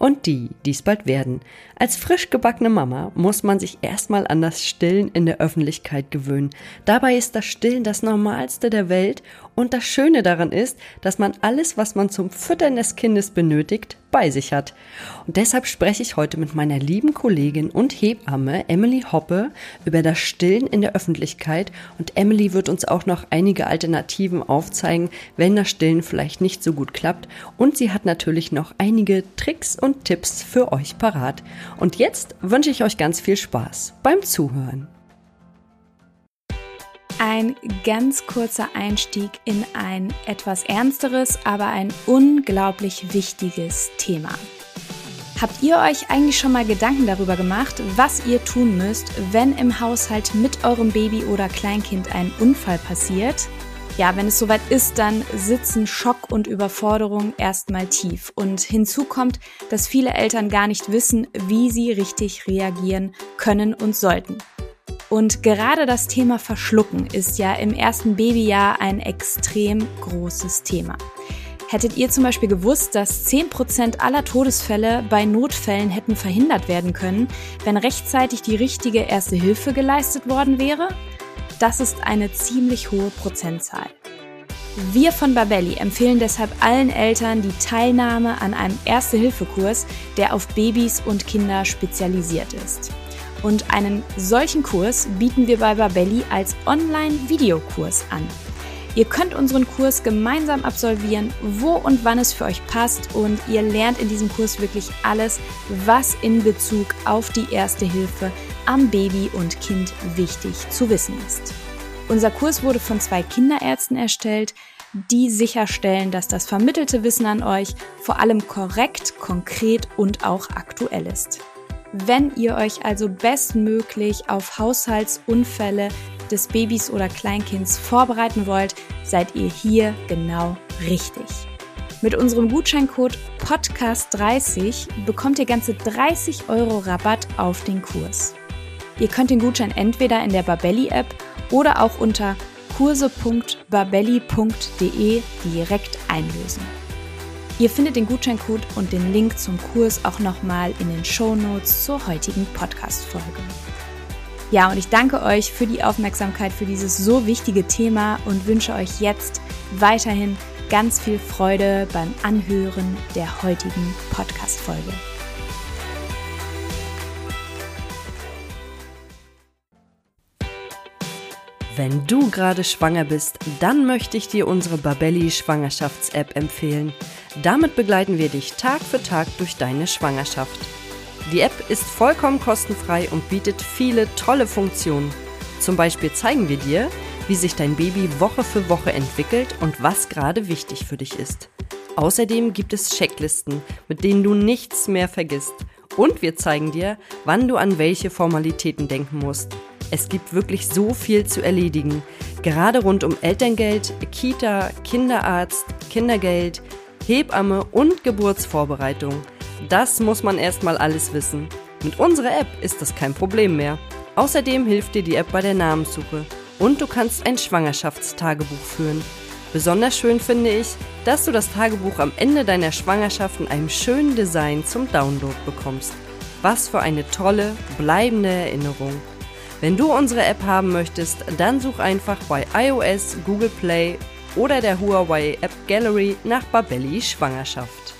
und die, die es bald werden. Als frisch gebackene Mama muss man sich erstmal an das Stillen in der Öffentlichkeit gewöhnen. Dabei ist das Stillen das Normalste der Welt und das Schöne daran ist, dass man alles, was man zum Füttern des Kindes benötigt, bei sich hat. Und deshalb spreche ich heute mit meiner lieben Kollegin und Hebamme Emily Hoppe über das Stillen in der Öffentlichkeit und Emily wird uns auch noch einige Alternativen aufzeigen, wenn das Stillen vielleicht nicht so gut klappt und sie hat natürlich noch einige Tricks und Tipps für euch parat. Und jetzt wünsche ich euch ganz viel Spaß beim Zuhören. Ein ganz kurzer Einstieg in ein etwas ernsteres, aber ein unglaublich wichtiges Thema. Habt ihr euch eigentlich schon mal Gedanken darüber gemacht, was ihr tun müsst, wenn im Haushalt mit eurem Baby oder Kleinkind ein Unfall passiert? Ja, wenn es soweit ist, dann sitzen Schock und Überforderung erstmal tief. Und hinzu kommt, dass viele Eltern gar nicht wissen, wie sie richtig reagieren können und sollten. Und gerade das Thema Verschlucken ist ja im ersten Babyjahr ein extrem großes Thema. Hättet ihr zum Beispiel gewusst, dass 10% aller Todesfälle bei Notfällen hätten verhindert werden können, wenn rechtzeitig die richtige erste Hilfe geleistet worden wäre? Das ist eine ziemlich hohe Prozentzahl. Wir von Babelli empfehlen deshalb allen Eltern die Teilnahme an einem Erste-Hilfe-Kurs, der auf Babys und Kinder spezialisiert ist. Und einen solchen Kurs bieten wir bei Babelli als Online-Videokurs an. Ihr könnt unseren Kurs gemeinsam absolvieren, wo und wann es für euch passt und ihr lernt in diesem Kurs wirklich alles, was in Bezug auf die Erste Hilfe am Baby und Kind wichtig zu wissen ist. Unser Kurs wurde von zwei Kinderärzten erstellt, die sicherstellen, dass das vermittelte Wissen an euch vor allem korrekt, konkret und auch aktuell ist. Wenn ihr euch also bestmöglich auf Haushaltsunfälle des Babys oder Kleinkinds vorbereiten wollt, seid ihr hier genau richtig. Mit unserem Gutscheincode Podcast30 bekommt ihr ganze 30 Euro Rabatt auf den Kurs. Ihr könnt den Gutschein entweder in der Babelli-App oder auch unter kurse.babelli.de direkt einlösen. Ihr findet den Gutscheincode und den Link zum Kurs auch nochmal in den Show Notes zur heutigen Podcast-Folge. Ja, und ich danke euch für die Aufmerksamkeit für dieses so wichtige Thema und wünsche euch jetzt weiterhin ganz viel Freude beim Anhören der heutigen Podcast-Folge. Wenn du gerade schwanger bist, dann möchte ich dir unsere Babelli Schwangerschafts-App empfehlen. Damit begleiten wir dich Tag für Tag durch deine Schwangerschaft. Die App ist vollkommen kostenfrei und bietet viele tolle Funktionen. Zum Beispiel zeigen wir dir, wie sich dein Baby Woche für Woche entwickelt und was gerade wichtig für dich ist. Außerdem gibt es Checklisten, mit denen du nichts mehr vergisst. Und wir zeigen dir, wann du an welche Formalitäten denken musst. Es gibt wirklich so viel zu erledigen, gerade rund um Elterngeld, Kita, Kinderarzt, Kindergeld, Hebamme und Geburtsvorbereitung. Das muss man erstmal alles wissen. Mit unserer App ist das kein Problem mehr. Außerdem hilft dir die App bei der Namenssuche und du kannst ein Schwangerschaftstagebuch führen. Besonders schön finde ich, dass du das Tagebuch am Ende deiner Schwangerschaft in einem schönen Design zum Download bekommst. Was für eine tolle, bleibende Erinnerung. Wenn du unsere App haben möchtest, dann such einfach bei iOS, Google Play oder der Huawei App Gallery nach Babelli Schwangerschaft.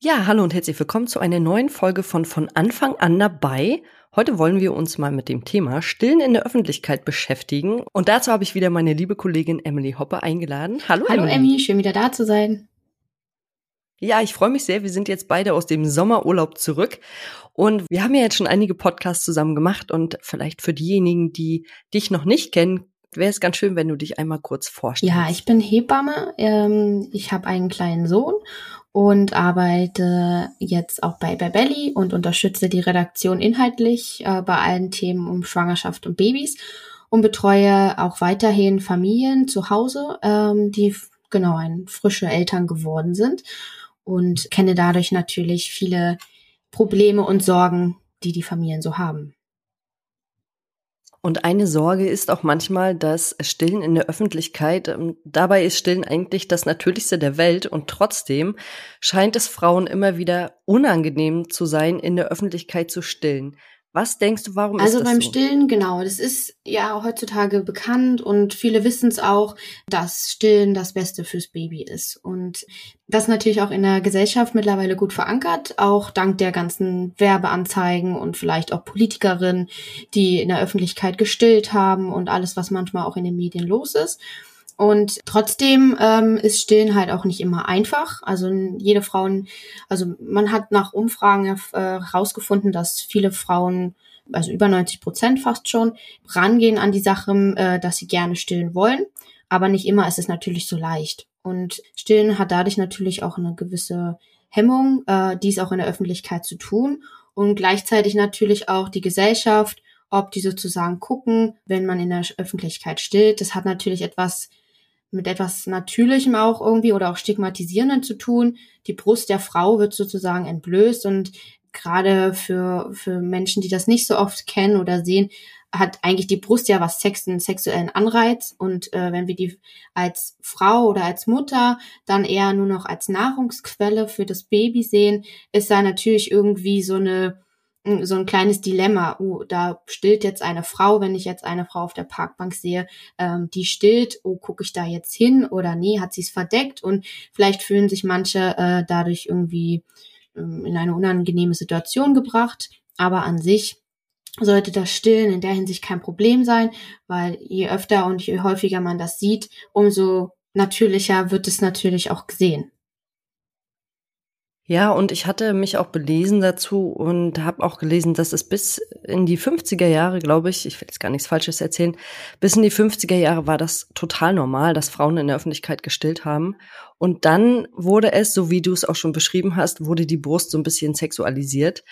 Ja, hallo und herzlich willkommen zu einer neuen Folge von Von Anfang an dabei. Heute wollen wir uns mal mit dem Thema Stillen in der Öffentlichkeit beschäftigen. Und dazu habe ich wieder meine liebe Kollegin Emily Hoppe eingeladen. Hallo, hallo Emily. Schön wieder da zu sein. Ja, ich freue mich sehr. Wir sind jetzt beide aus dem Sommerurlaub zurück. Und wir haben ja jetzt schon einige Podcasts zusammen gemacht. Und vielleicht für diejenigen, die dich noch nicht kennen, wäre es ganz schön, wenn du dich einmal kurz vorstellst. Ja, ich bin Hebamme. Ähm, ich habe einen kleinen Sohn und arbeite jetzt auch bei Babelli und unterstütze die Redaktion inhaltlich äh, bei allen Themen um Schwangerschaft und Babys und betreue auch weiterhin Familien zu Hause, ähm, die genau ein frische Eltern geworden sind und kenne dadurch natürlich viele Probleme und Sorgen, die die Familien so haben. Und eine Sorge ist auch manchmal, dass Stillen in der Öffentlichkeit, ähm, dabei ist Stillen eigentlich das Natürlichste der Welt und trotzdem scheint es Frauen immer wieder unangenehm zu sein, in der Öffentlichkeit zu stillen. Was denkst du, warum also ist das beim so? Stillen, genau, das ist ja heutzutage bekannt und viele wissen es auch, dass Stillen das Beste fürs Baby ist. Und das natürlich auch in der Gesellschaft mittlerweile gut verankert, auch dank der ganzen Werbeanzeigen und vielleicht auch Politikerinnen, die in der Öffentlichkeit gestillt haben und alles, was manchmal auch in den Medien los ist. Und trotzdem ähm, ist Stillen halt auch nicht immer einfach. Also jede Frauen, also man hat nach Umfragen herausgefunden, äh, dass viele Frauen, also über 90 Prozent fast schon, rangehen an die Sache, äh, dass sie gerne stillen wollen. Aber nicht immer ist es natürlich so leicht. Und Stillen hat dadurch natürlich auch eine gewisse Hemmung, äh, dies auch in der Öffentlichkeit zu tun. Und gleichzeitig natürlich auch die Gesellschaft, ob die sozusagen gucken, wenn man in der Öffentlichkeit stillt. Das hat natürlich etwas mit etwas Natürlichem auch irgendwie oder auch Stigmatisierenden zu tun. Die Brust der Frau wird sozusagen entblößt und gerade für, für Menschen, die das nicht so oft kennen oder sehen, hat eigentlich die Brust ja was Sex, einen sexuellen Anreiz. Und äh, wenn wir die als Frau oder als Mutter dann eher nur noch als Nahrungsquelle für das Baby sehen, ist da natürlich irgendwie so eine so ein kleines Dilemma. Uh, da stillt jetzt eine Frau, wenn ich jetzt eine Frau auf der Parkbank sehe, ähm, die stillt, oh, gucke ich da jetzt hin oder nee, hat sie es verdeckt und vielleicht fühlen sich manche äh, dadurch irgendwie ähm, in eine unangenehme Situation gebracht. Aber an sich sollte das Stillen in der Hinsicht kein Problem sein, weil je öfter und je häufiger man das sieht, umso natürlicher wird es natürlich auch gesehen. Ja, und ich hatte mich auch belesen dazu und habe auch gelesen, dass es bis in die 50er Jahre, glaube ich, ich will jetzt gar nichts Falsches erzählen, bis in die 50er Jahre war das total normal, dass Frauen in der Öffentlichkeit gestillt haben. Und dann wurde es, so wie du es auch schon beschrieben hast, wurde die Brust so ein bisschen sexualisiert.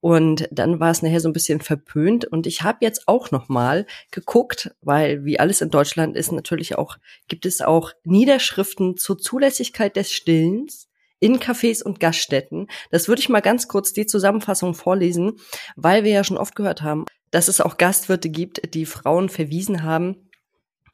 Und dann war es nachher so ein bisschen verpönt. Und ich habe jetzt auch noch mal geguckt, weil wie alles in Deutschland ist natürlich auch, gibt es auch Niederschriften zur Zulässigkeit des Stillens in Cafés und Gaststätten. Das würde ich mal ganz kurz die Zusammenfassung vorlesen, weil wir ja schon oft gehört haben, dass es auch Gastwirte gibt, die Frauen verwiesen haben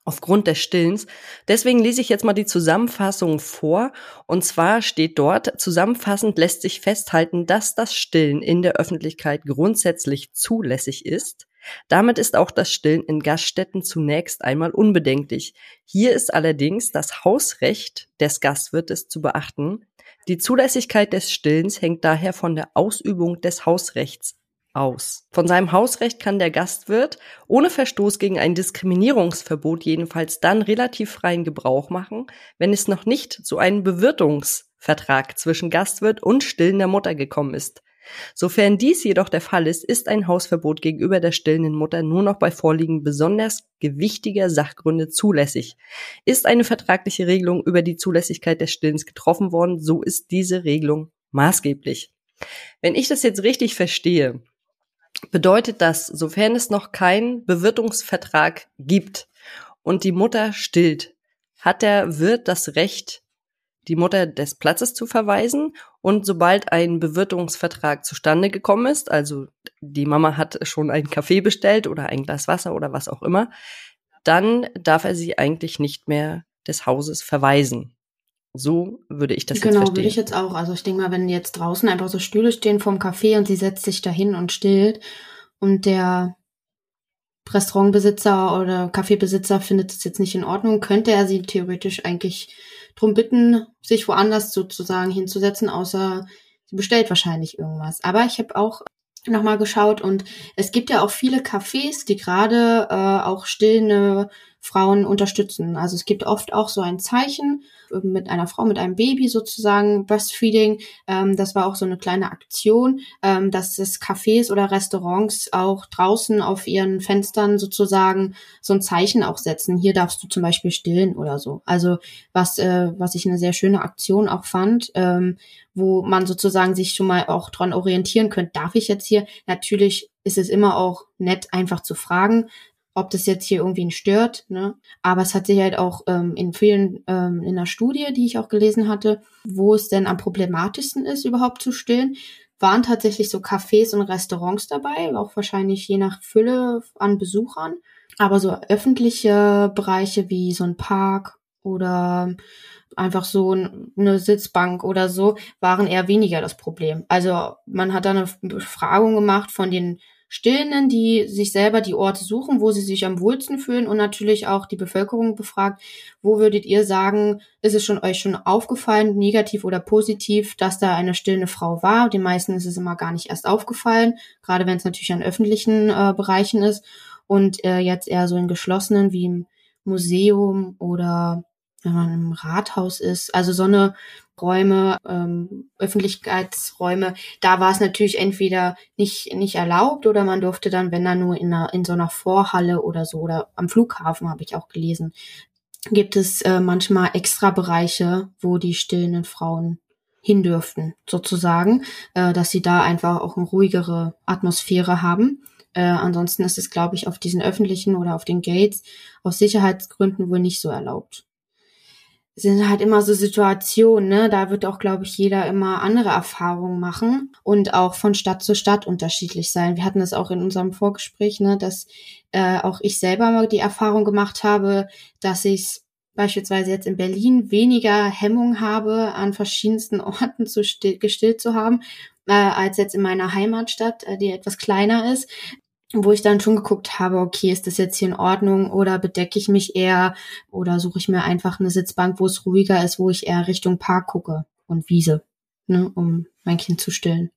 aufgrund des Stillens. Deswegen lese ich jetzt mal die Zusammenfassung vor. Und zwar steht dort, zusammenfassend lässt sich festhalten, dass das Stillen in der Öffentlichkeit grundsätzlich zulässig ist. Damit ist auch das Stillen in Gaststätten zunächst einmal unbedenklich. Hier ist allerdings das Hausrecht des Gastwirtes zu beachten, die Zulässigkeit des Stillens hängt daher von der Ausübung des Hausrechts aus. Von seinem Hausrecht kann der Gastwirt ohne Verstoß gegen ein Diskriminierungsverbot jedenfalls dann relativ freien Gebrauch machen, wenn es noch nicht zu einem Bewirtungsvertrag zwischen Gastwirt und stillender Mutter gekommen ist. Sofern dies jedoch der Fall ist, ist ein Hausverbot gegenüber der stillenden Mutter nur noch bei Vorliegen besonders gewichtiger Sachgründe zulässig. Ist eine vertragliche Regelung über die Zulässigkeit des Stillens getroffen worden, so ist diese Regelung maßgeblich. Wenn ich das jetzt richtig verstehe, bedeutet das, sofern es noch keinen Bewirtungsvertrag gibt und die Mutter stillt, hat der Wirt das Recht, die Mutter des Platzes zu verweisen und sobald ein Bewirtungsvertrag zustande gekommen ist, also die Mama hat schon einen Kaffee bestellt oder ein Glas Wasser oder was auch immer, dann darf er sie eigentlich nicht mehr des Hauses verweisen. So würde ich das genau, jetzt verstehen. Genau, würde ich jetzt auch. Also ich denke mal, wenn jetzt draußen einfach so Stühle stehen vorm Café und sie setzt sich dahin und stillt und der Restaurantbesitzer oder Kaffeebesitzer findet es jetzt nicht in Ordnung, könnte er sie theoretisch eigentlich drum bitten, sich woanders sozusagen hinzusetzen, außer sie bestellt wahrscheinlich irgendwas. Aber ich habe auch nochmal geschaut und es gibt ja auch viele Cafés, die gerade äh, auch stillende Frauen unterstützen. Also es gibt oft auch so ein Zeichen äh, mit einer Frau, mit einem Baby sozusagen, Breastfeeding. Ähm, das war auch so eine kleine Aktion, ähm, dass es Cafés oder Restaurants auch draußen auf ihren Fenstern sozusagen so ein Zeichen auch setzen. Hier darfst du zum Beispiel stillen oder so. Also was, äh, was ich eine sehr schöne Aktion auch fand, ähm, wo man sozusagen sich schon mal auch dran orientieren könnte. Darf ich jetzt hier? Natürlich ist es immer auch nett, einfach zu fragen ob das jetzt hier irgendwie stört. Ne? Aber es hat sich halt auch ähm, in vielen, ähm, in einer Studie, die ich auch gelesen hatte, wo es denn am problematischsten ist, überhaupt zu stillen, waren tatsächlich so Cafés und Restaurants dabei, auch wahrscheinlich je nach Fülle an Besuchern. Aber so öffentliche Bereiche wie so ein Park oder einfach so eine Sitzbank oder so waren eher weniger das Problem. Also man hat da eine Befragung gemacht von den Stillenden, die sich selber die Orte suchen, wo sie sich am wohlsten fühlen und natürlich auch die Bevölkerung befragt, wo würdet ihr sagen, ist es schon euch schon aufgefallen, negativ oder positiv, dass da eine stillende Frau war? Den meisten ist es immer gar nicht erst aufgefallen, gerade wenn es natürlich an öffentlichen äh, Bereichen ist und äh, jetzt eher so in geschlossenen wie im Museum oder wenn man im Rathaus ist, also so eine Räume, ähm, Öffentlichkeitsräume, da war es natürlich entweder nicht, nicht erlaubt oder man durfte dann, wenn dann nur in, einer, in so einer Vorhalle oder so oder am Flughafen habe ich auch gelesen, gibt es äh, manchmal extra Bereiche, wo die stillenden Frauen hin dürften, sozusagen, äh, dass sie da einfach auch eine ruhigere Atmosphäre haben. Äh, ansonsten ist es, glaube ich, auf diesen öffentlichen oder auf den Gates aus Sicherheitsgründen wohl nicht so erlaubt sind halt immer so Situationen, ne? Da wird auch, glaube ich, jeder immer andere Erfahrungen machen und auch von Stadt zu Stadt unterschiedlich sein. Wir hatten das auch in unserem Vorgespräch, ne, dass äh, auch ich selber mal die Erfahrung gemacht habe, dass ich beispielsweise jetzt in Berlin weniger Hemmung habe, an verschiedensten Orten zu still, gestillt zu haben, äh, als jetzt in meiner Heimatstadt, äh, die etwas kleiner ist wo ich dann schon geguckt habe, okay, ist das jetzt hier in Ordnung oder bedecke ich mich eher oder suche ich mir einfach eine Sitzbank, wo es ruhiger ist, wo ich eher Richtung Park gucke und Wiese, ne, um mein Kind zu stillen.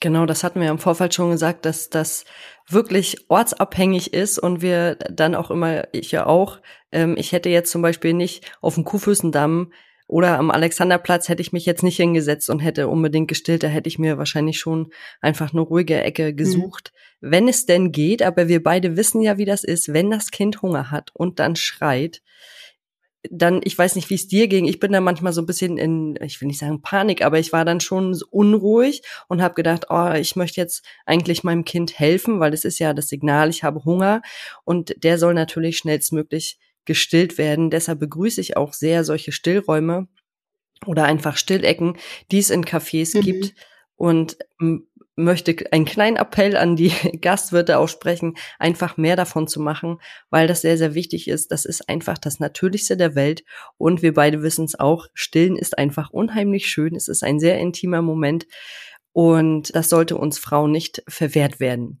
Genau, das hatten wir im Vorfall schon gesagt, dass das wirklich ortsabhängig ist und wir dann auch immer, ich ja auch, ähm, ich hätte jetzt zum Beispiel nicht auf dem Kuhfüßendamm oder am Alexanderplatz hätte ich mich jetzt nicht hingesetzt und hätte unbedingt gestillt, da hätte ich mir wahrscheinlich schon einfach eine ruhige Ecke mhm. gesucht, mhm. wenn es denn geht. Aber wir beide wissen ja, wie das ist, wenn das Kind Hunger hat und dann schreit. Dann, ich weiß nicht, wie es dir ging. Ich bin da manchmal so ein bisschen in, ich will nicht sagen Panik, aber ich war dann schon unruhig und habe gedacht, oh, ich möchte jetzt eigentlich meinem Kind helfen, weil es ist ja das Signal, ich habe Hunger und der soll natürlich schnellstmöglich gestillt werden. Deshalb begrüße ich auch sehr solche Stillräume oder einfach Stillecken, die es in Cafés mhm. gibt und möchte einen kleinen Appell an die Gastwirte aussprechen, einfach mehr davon zu machen, weil das sehr, sehr wichtig ist. Das ist einfach das Natürlichste der Welt und wir beide wissen es auch, Stillen ist einfach unheimlich schön. Es ist ein sehr intimer Moment und das sollte uns Frauen nicht verwehrt werden.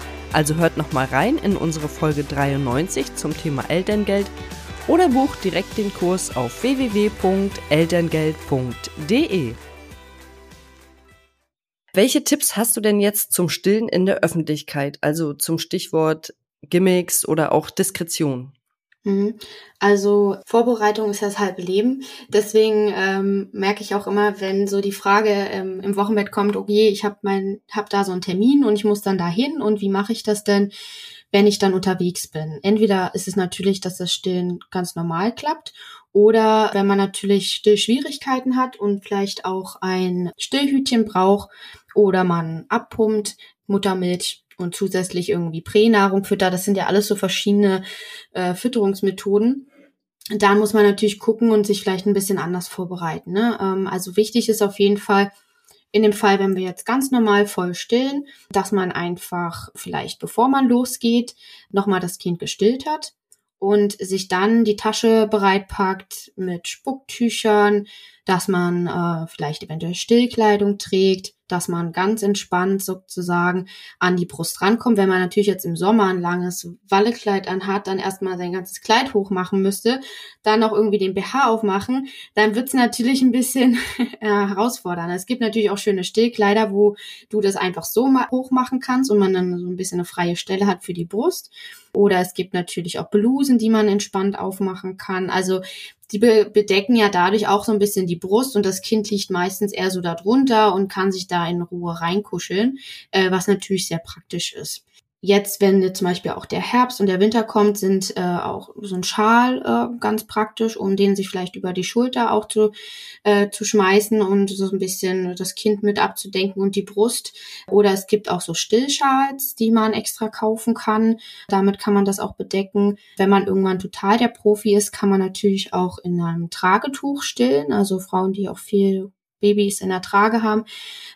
Also hört noch mal rein in unsere Folge 93 zum Thema Elterngeld oder bucht direkt den Kurs auf www.elterngeld.de. Welche Tipps hast du denn jetzt zum Stillen in der Öffentlichkeit, also zum Stichwort Gimmicks oder auch Diskretion? Mhm. Also Vorbereitung ist das halbe Leben. Deswegen ähm, merke ich auch immer, wenn so die Frage ähm, im Wochenbett kommt, okay, ich habe mein, hab da so einen Termin und ich muss dann dahin und wie mache ich das denn, wenn ich dann unterwegs bin? Entweder ist es natürlich, dass das Stillen ganz normal klappt oder wenn man natürlich Stillschwierigkeiten hat und vielleicht auch ein Stillhütchen braucht oder man abpumpt, Muttermilch und zusätzlich irgendwie Pränahrung füttert. Das sind ja alles so verschiedene äh, Fütterungsmethoden. Da muss man natürlich gucken und sich vielleicht ein bisschen anders vorbereiten. Ne? Ähm, also wichtig ist auf jeden Fall, in dem Fall, wenn wir jetzt ganz normal voll stillen, dass man einfach vielleicht, bevor man losgeht, nochmal das Kind gestillt hat und sich dann die Tasche bereitpackt mit Spucktüchern, dass man äh, vielleicht eventuell Stillkleidung trägt, dass man ganz entspannt sozusagen an die Brust rankommt. Wenn man natürlich jetzt im Sommer ein langes Wallekleid anhat, dann erstmal sein ganzes Kleid hochmachen müsste, dann noch irgendwie den BH aufmachen, dann wird's natürlich ein bisschen äh, herausfordernd. Es gibt natürlich auch schöne Stillkleider, wo du das einfach so hochmachen kannst und man dann so ein bisschen eine freie Stelle hat für die Brust. Oder es gibt natürlich auch Blusen, die man entspannt aufmachen kann. Also die be bedecken ja dadurch auch so ein bisschen die Brust und das Kind liegt meistens eher so darunter und kann sich da in Ruhe reinkuscheln, äh, was natürlich sehr praktisch ist. Jetzt, wenn jetzt zum Beispiel auch der Herbst und der Winter kommt, sind äh, auch so ein Schal äh, ganz praktisch, um den sich vielleicht über die Schulter auch zu, äh, zu schmeißen und so ein bisschen das Kind mit abzudenken und die Brust. Oder es gibt auch so Stillschals, die man extra kaufen kann. Damit kann man das auch bedecken. Wenn man irgendwann total der Profi ist, kann man natürlich auch in einem Tragetuch stillen. Also Frauen, die auch viel Babys in der Trage haben.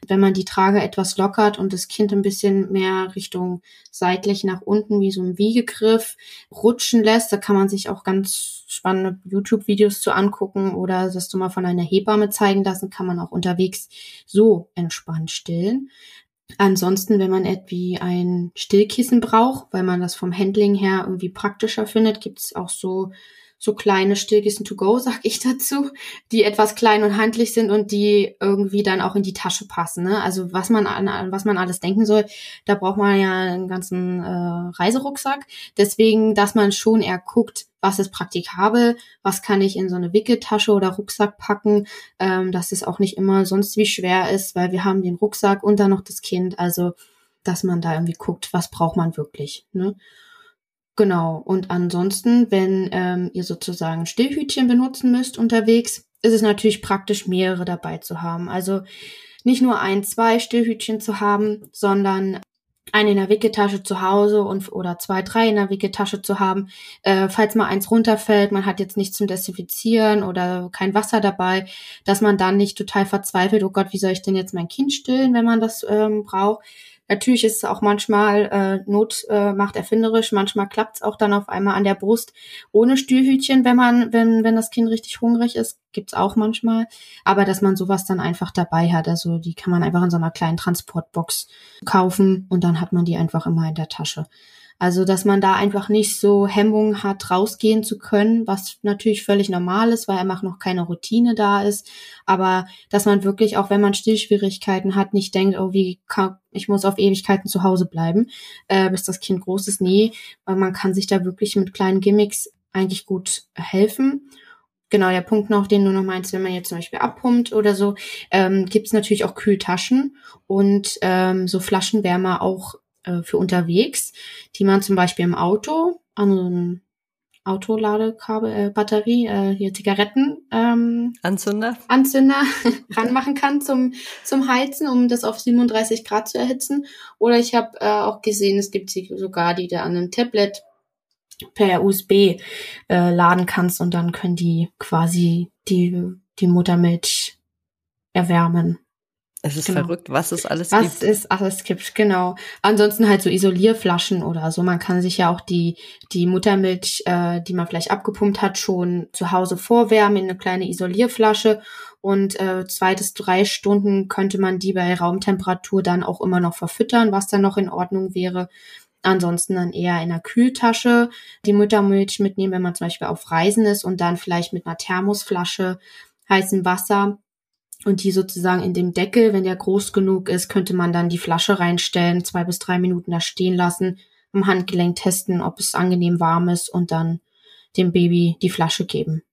Wenn man die Trage etwas lockert und das Kind ein bisschen mehr Richtung seitlich nach unten wie so ein Wiegegriff rutschen lässt, da kann man sich auch ganz spannende YouTube-Videos zu angucken oder das du mal von einer Hebamme zeigen lassen, kann man auch unterwegs so entspannt stillen. Ansonsten, wenn man irgendwie ein Stillkissen braucht, weil man das vom Handling her irgendwie praktischer findet, gibt es auch so so kleine Stillkissen to go, sag ich dazu, die etwas klein und handlich sind und die irgendwie dann auch in die Tasche passen. Ne? Also was man an, was man alles denken soll, da braucht man ja einen ganzen äh, Reiserucksack. Deswegen, dass man schon eher guckt, was ist praktikabel, was kann ich in so eine Wickeltasche oder Rucksack packen, ähm, dass es auch nicht immer sonst wie schwer ist, weil wir haben den Rucksack und dann noch das Kind. Also dass man da irgendwie guckt, was braucht man wirklich. Ne? Genau. Und ansonsten, wenn ähm, ihr sozusagen Stillhütchen benutzen müsst unterwegs, ist es natürlich praktisch, mehrere dabei zu haben. Also nicht nur ein, zwei Stillhütchen zu haben, sondern eine in der Wickeltasche zu Hause und oder zwei, drei in der Wickeltasche zu haben, äh, falls mal eins runterfällt, man hat jetzt nichts zum Desinfizieren oder kein Wasser dabei, dass man dann nicht total verzweifelt, oh Gott, wie soll ich denn jetzt mein Kind stillen, wenn man das ähm, braucht, Natürlich ist es auch manchmal äh, Not äh, macht erfinderisch, manchmal klappt es auch dann auf einmal an der Brust ohne Stühlhütchen, wenn man, wenn, wenn das Kind richtig hungrig ist, gibt's auch manchmal. Aber dass man sowas dann einfach dabei hat, also die kann man einfach in so einer kleinen Transportbox kaufen und dann hat man die einfach immer in der Tasche. Also, dass man da einfach nicht so Hemmungen hat, rausgehen zu können, was natürlich völlig normal ist, weil einfach noch keine Routine da ist. Aber dass man wirklich, auch wenn man Stillschwierigkeiten hat, nicht denkt, oh, wie kann, ich muss auf Ewigkeiten zu Hause bleiben, äh, bis das Kind groß ist. Nee, weil man kann sich da wirklich mit kleinen Gimmicks eigentlich gut helfen. Genau, der Punkt noch, den du noch meinst, wenn man jetzt zum Beispiel abpumpt oder so, ähm, gibt es natürlich auch Kühltaschen und ähm, so Flaschenwärmer auch äh, für unterwegs, die man zum Beispiel im Auto an so ein Autoladekabel, äh, Batterie, äh, hier Zigaretten ähm, Anzünder, Anzünder ranmachen kann zum zum Heizen, um das auf 37 Grad zu erhitzen. Oder ich habe äh, auch gesehen, es gibt sogar die da an einem Tablet per USB äh, laden kannst und dann können die quasi die die Muttermilch erwärmen. Es ist genau. verrückt, was es alles was gibt. Was es alles gibt, genau. Ansonsten halt so Isolierflaschen oder so. Man kann sich ja auch die, die Muttermilch, äh, die man vielleicht abgepumpt hat, schon zu Hause vorwärmen in eine kleine Isolierflasche. Und äh, zwei bis drei Stunden könnte man die bei Raumtemperatur dann auch immer noch verfüttern, was dann noch in Ordnung wäre. Ansonsten dann eher in einer Kühltasche die Muttermilch mitnehmen, wenn man zum Beispiel auf Reisen ist und dann vielleicht mit einer Thermosflasche heißem Wasser und die sozusagen in dem Deckel, wenn der groß genug ist, könnte man dann die Flasche reinstellen, zwei bis drei Minuten da stehen lassen, am Handgelenk testen, ob es angenehm warm ist und dann dem Baby die Flasche geben.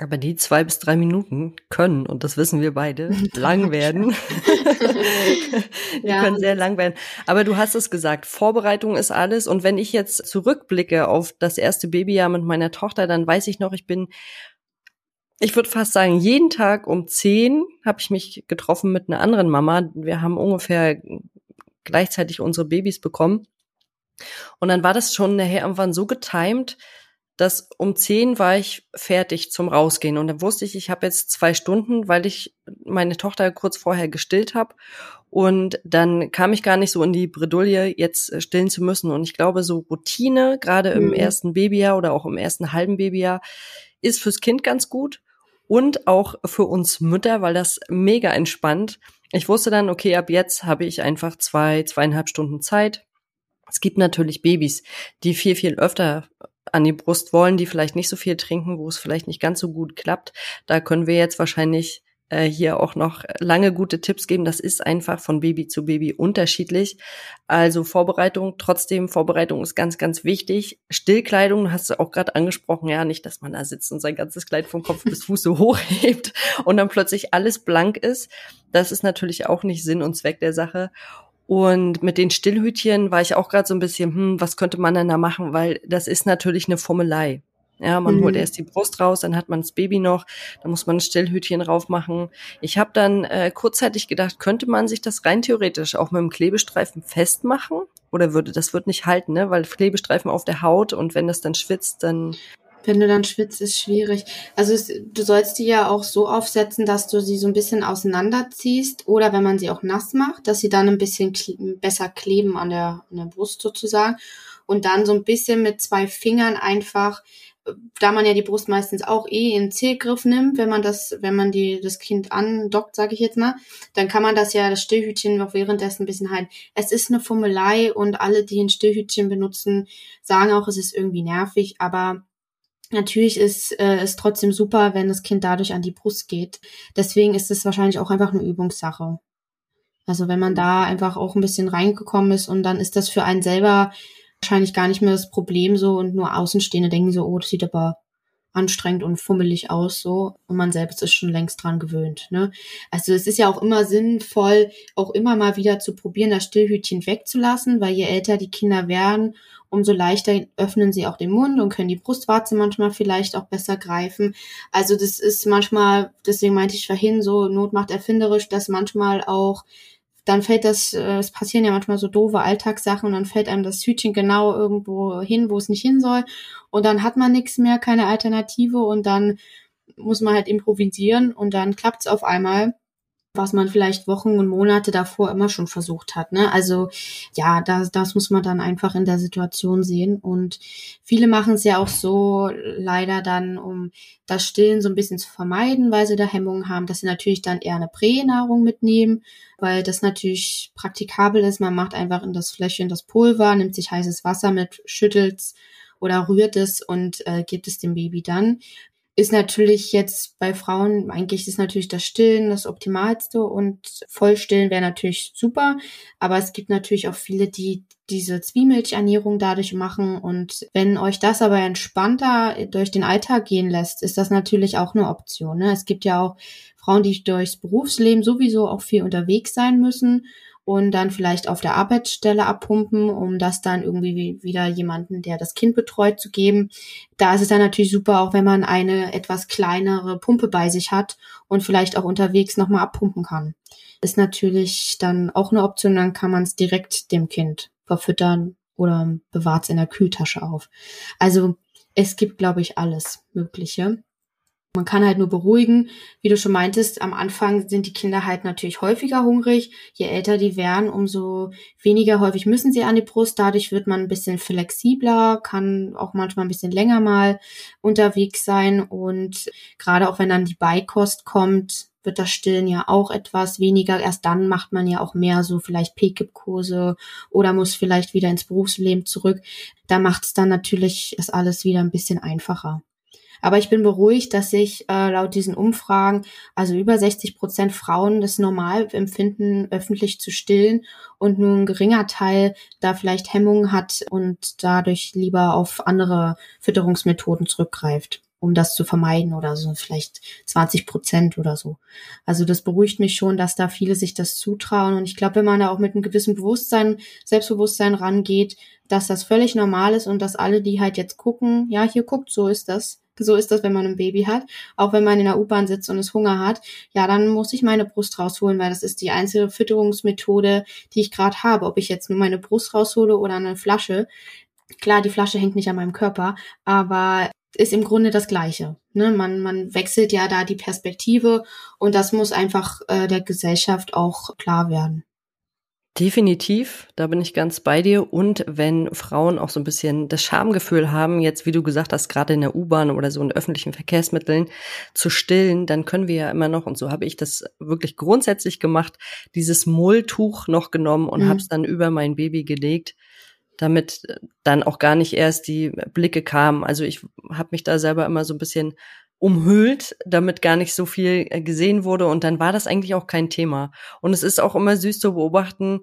Aber die zwei bis drei Minuten können, und das wissen wir beide, lang werden. die ja. können sehr lang werden. Aber du hast es gesagt, Vorbereitung ist alles. Und wenn ich jetzt zurückblicke auf das erste Babyjahr mit meiner Tochter, dann weiß ich noch, ich bin ich würde fast sagen, jeden Tag um zehn habe ich mich getroffen mit einer anderen Mama. Wir haben ungefähr gleichzeitig unsere Babys bekommen. Und dann war das schon nachher irgendwann so getimed, dass um zehn war ich fertig zum Rausgehen. Und dann wusste ich, ich habe jetzt zwei Stunden, weil ich meine Tochter kurz vorher gestillt habe. Und dann kam ich gar nicht so in die Bredouille, jetzt stillen zu müssen. Und ich glaube, so Routine, gerade im mhm. ersten Babyjahr oder auch im ersten halben Babyjahr, ist fürs Kind ganz gut. Und auch für uns Mütter, weil das mega entspannt. Ich wusste dann, okay, ab jetzt habe ich einfach zwei, zweieinhalb Stunden Zeit. Es gibt natürlich Babys, die viel, viel öfter an die Brust wollen, die vielleicht nicht so viel trinken, wo es vielleicht nicht ganz so gut klappt. Da können wir jetzt wahrscheinlich äh, hier auch noch lange gute Tipps geben. Das ist einfach von Baby zu Baby unterschiedlich. Also Vorbereitung, trotzdem Vorbereitung ist ganz, ganz wichtig. Stillkleidung, hast du auch gerade angesprochen, ja, nicht, dass man da sitzt und sein ganzes Kleid vom Kopf bis Fuß so hochhebt und dann plötzlich alles blank ist. Das ist natürlich auch nicht Sinn und Zweck der Sache. Und mit den Stillhütchen war ich auch gerade so ein bisschen, hm, was könnte man denn da machen? Weil das ist natürlich eine Formelei. Ja, man mhm. holt erst die Brust raus, dann hat man das Baby noch, dann muss man ein Stillhütchen raufmachen. Ich habe dann äh, kurzzeitig gedacht, könnte man sich das rein theoretisch auch mit dem Klebestreifen festmachen? Oder würde das wird nicht halten, ne? Weil Klebestreifen auf der Haut und wenn das dann schwitzt, dann wenn du dann schwitzt, ist schwierig. Also es, du sollst die ja auch so aufsetzen, dass du sie so ein bisschen auseinanderziehst oder wenn man sie auch nass macht, dass sie dann ein bisschen kle besser kleben an der, an der Brust sozusagen und dann so ein bisschen mit zwei Fingern einfach da man ja die Brust meistens auch eh in Zählgriff nimmt, wenn man das, wenn man die, das Kind andockt, sage ich jetzt mal, dann kann man das ja, das Stillhütchen noch währenddessen ein bisschen halten. Es ist eine Fummelei und alle, die ein Stillhütchen benutzen, sagen auch, es ist irgendwie nervig, aber Natürlich ist äh, es trotzdem super, wenn das Kind dadurch an die Brust geht. Deswegen ist es wahrscheinlich auch einfach eine Übungssache. Also wenn man da einfach auch ein bisschen reingekommen ist und dann ist das für einen selber wahrscheinlich gar nicht mehr das Problem so und nur Außenstehende denken so, oh, das sieht aber anstrengend und fummelig aus so und man selbst ist schon längst dran gewöhnt. Ne? Also es ist ja auch immer sinnvoll, auch immer mal wieder zu probieren, das Stillhütchen wegzulassen, weil je älter die Kinder werden, umso leichter öffnen sie auch den Mund und können die Brustwarze manchmal vielleicht auch besser greifen. Also das ist manchmal, deswegen meinte ich vorhin so, Not macht erfinderisch, dass manchmal auch dann fällt das, äh, es passieren ja manchmal so doofe Alltagssachen und dann fällt einem das Hütchen genau irgendwo hin, wo es nicht hin soll. Und dann hat man nichts mehr, keine Alternative und dann muss man halt improvisieren und dann klappt's auf einmal was man vielleicht Wochen und Monate davor immer schon versucht hat. Ne? Also ja, das, das muss man dann einfach in der Situation sehen. Und viele machen es ja auch so leider dann, um das Stillen so ein bisschen zu vermeiden, weil sie da Hemmungen haben, dass sie natürlich dann eher eine Pränahrung mitnehmen, weil das natürlich praktikabel ist. Man macht einfach in das Fläschchen das Pulver, nimmt sich heißes Wasser mit, schüttelt's oder rührt es und äh, gibt es dem Baby dann ist natürlich jetzt bei Frauen, eigentlich ist natürlich das Stillen das Optimalste und Vollstillen wäre natürlich super. Aber es gibt natürlich auch viele, die diese Zwiemilchernährung dadurch machen. Und wenn euch das aber entspannter durch den Alltag gehen lässt, ist das natürlich auch eine Option. Ne? Es gibt ja auch Frauen, die durchs Berufsleben sowieso auch viel unterwegs sein müssen und dann vielleicht auf der Arbeitsstelle abpumpen, um das dann irgendwie wieder jemanden, der das Kind betreut, zu geben. Da ist es dann natürlich super, auch wenn man eine etwas kleinere Pumpe bei sich hat und vielleicht auch unterwegs nochmal abpumpen kann. Ist natürlich dann auch eine Option, dann kann man es direkt dem Kind verfüttern oder bewahrt es in der Kühltasche auf. Also es gibt, glaube ich, alles Mögliche. Man kann halt nur beruhigen. Wie du schon meintest, am Anfang sind die Kinder halt natürlich häufiger hungrig. Je älter die werden, umso weniger häufig müssen sie an die Brust. Dadurch wird man ein bisschen flexibler, kann auch manchmal ein bisschen länger mal unterwegs sein. Und gerade auch wenn dann die Beikost kommt, wird das Stillen ja auch etwas weniger. Erst dann macht man ja auch mehr so vielleicht PKIP-Kurse oder muss vielleicht wieder ins Berufsleben zurück. Da macht es dann natürlich das alles wieder ein bisschen einfacher. Aber ich bin beruhigt, dass sich äh, laut diesen Umfragen also über 60 Prozent Frauen das normal empfinden, öffentlich zu stillen und nur ein geringer Teil da vielleicht Hemmungen hat und dadurch lieber auf andere Fütterungsmethoden zurückgreift um das zu vermeiden oder so, vielleicht 20 Prozent oder so. Also das beruhigt mich schon, dass da viele sich das zutrauen. Und ich glaube, wenn man da auch mit einem gewissen Bewusstsein, Selbstbewusstsein rangeht, dass das völlig normal ist und dass alle, die halt jetzt gucken, ja, hier guckt, so ist das, so ist das, wenn man ein Baby hat. Auch wenn man in der U-Bahn sitzt und es Hunger hat, ja, dann muss ich meine Brust rausholen, weil das ist die einzige Fütterungsmethode, die ich gerade habe. Ob ich jetzt nur meine Brust raushole oder eine Flasche. Klar, die Flasche hängt nicht an meinem Körper, aber ist im Grunde das Gleiche. Ne? Man, man wechselt ja da die Perspektive und das muss einfach äh, der Gesellschaft auch klar werden. Definitiv, da bin ich ganz bei dir. Und wenn Frauen auch so ein bisschen das Schamgefühl haben, jetzt, wie du gesagt hast, gerade in der U-Bahn oder so in öffentlichen Verkehrsmitteln zu stillen, dann können wir ja immer noch, und so habe ich das wirklich grundsätzlich gemacht, dieses Mulltuch noch genommen und mhm. habe es dann über mein Baby gelegt, damit dann auch gar nicht erst die Blicke kamen. Also ich habe mich da selber immer so ein bisschen umhüllt, damit gar nicht so viel äh, gesehen wurde. Und dann war das eigentlich auch kein Thema. Und es ist auch immer süß zu beobachten,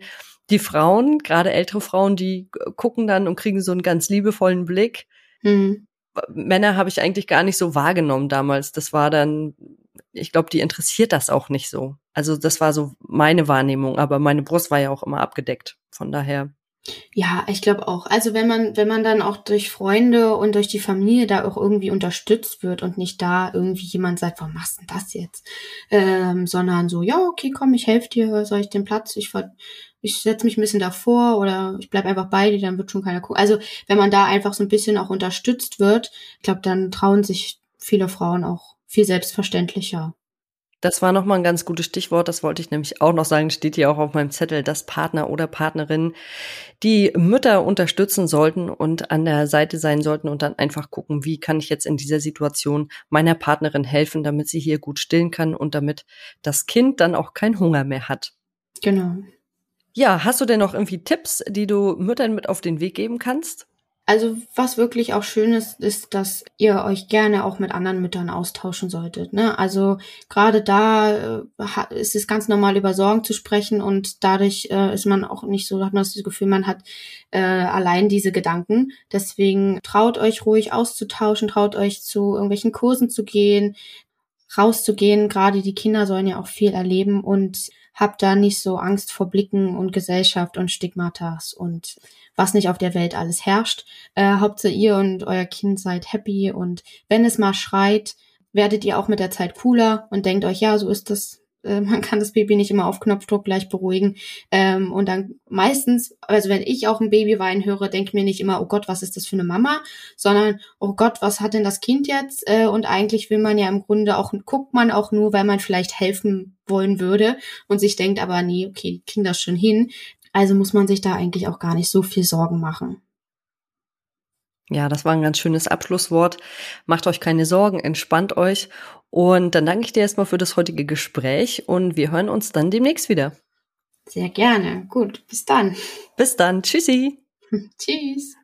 die Frauen, gerade ältere Frauen, die gucken dann und kriegen so einen ganz liebevollen Blick. Mhm. Männer habe ich eigentlich gar nicht so wahrgenommen damals. Das war dann, ich glaube, die interessiert das auch nicht so. Also das war so meine Wahrnehmung, aber meine Brust war ja auch immer abgedeckt. Von daher ja, ich glaube auch. Also wenn man, wenn man dann auch durch Freunde und durch die Familie da auch irgendwie unterstützt wird und nicht da irgendwie jemand sagt, warum machst du denn das jetzt? Ähm, sondern so, ja, okay, komm, ich helfe dir, soll ich den Platz, ich ich setze mich ein bisschen davor oder ich bleib einfach bei dir, dann wird schon keiner gucken. Also wenn man da einfach so ein bisschen auch unterstützt wird, ich glaube, dann trauen sich viele Frauen auch viel selbstverständlicher das war nochmal ein ganz gutes Stichwort. Das wollte ich nämlich auch noch sagen. Steht hier auch auf meinem Zettel, dass Partner oder Partnerinnen die Mütter unterstützen sollten und an der Seite sein sollten und dann einfach gucken, wie kann ich jetzt in dieser Situation meiner Partnerin helfen, damit sie hier gut stillen kann und damit das Kind dann auch keinen Hunger mehr hat. Genau. Ja, hast du denn noch irgendwie Tipps, die du Müttern mit auf den Weg geben kannst? Also was wirklich auch schön ist, ist, dass ihr euch gerne auch mit anderen Müttern austauschen solltet. Ne? Also gerade da äh, ist es ganz normal, über Sorgen zu sprechen und dadurch äh, ist man auch nicht so, hat man das Gefühl, man hat äh, allein diese Gedanken. Deswegen traut euch ruhig auszutauschen, traut euch zu irgendwelchen Kursen zu gehen, rauszugehen. Gerade die Kinder sollen ja auch viel erleben und habt da nicht so Angst vor Blicken und Gesellschaft und Stigmatas und was nicht auf der Welt alles herrscht. Äh, Hauptsache ihr und euer Kind seid happy und wenn es mal schreit, werdet ihr auch mit der Zeit cooler und denkt euch, ja, so ist das. Äh, man kann das Baby nicht immer auf Knopfdruck gleich beruhigen. Ähm, und dann meistens, also wenn ich auch ein Baby weinen höre, denke mir nicht immer, oh Gott, was ist das für eine Mama, sondern, oh Gott, was hat denn das Kind jetzt? Äh, und eigentlich will man ja im Grunde auch, guckt man auch nur, weil man vielleicht helfen wollen würde und sich denkt, aber nee, okay, die kriegen das schon hin. Also muss man sich da eigentlich auch gar nicht so viel Sorgen machen. Ja, das war ein ganz schönes Abschlusswort. Macht euch keine Sorgen, entspannt euch. Und dann danke ich dir erstmal für das heutige Gespräch und wir hören uns dann demnächst wieder. Sehr gerne. Gut, bis dann. Bis dann. Tschüssi. Tschüss.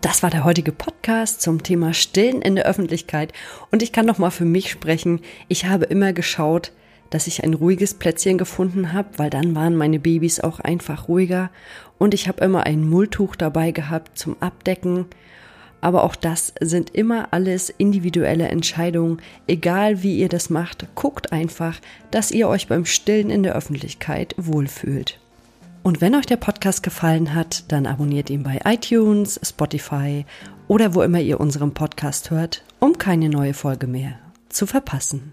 Das war der heutige Podcast zum Thema Stillen in der Öffentlichkeit und ich kann noch mal für mich sprechen. Ich habe immer geschaut, dass ich ein ruhiges Plätzchen gefunden habe, weil dann waren meine Babys auch einfach ruhiger und ich habe immer ein Mulltuch dabei gehabt zum Abdecken. Aber auch das sind immer alles individuelle Entscheidungen. Egal wie ihr das macht, guckt einfach, dass ihr euch beim Stillen in der Öffentlichkeit wohlfühlt. Und wenn euch der Podcast gefallen hat, dann abonniert ihn bei iTunes, Spotify oder wo immer ihr unseren Podcast hört, um keine neue Folge mehr zu verpassen.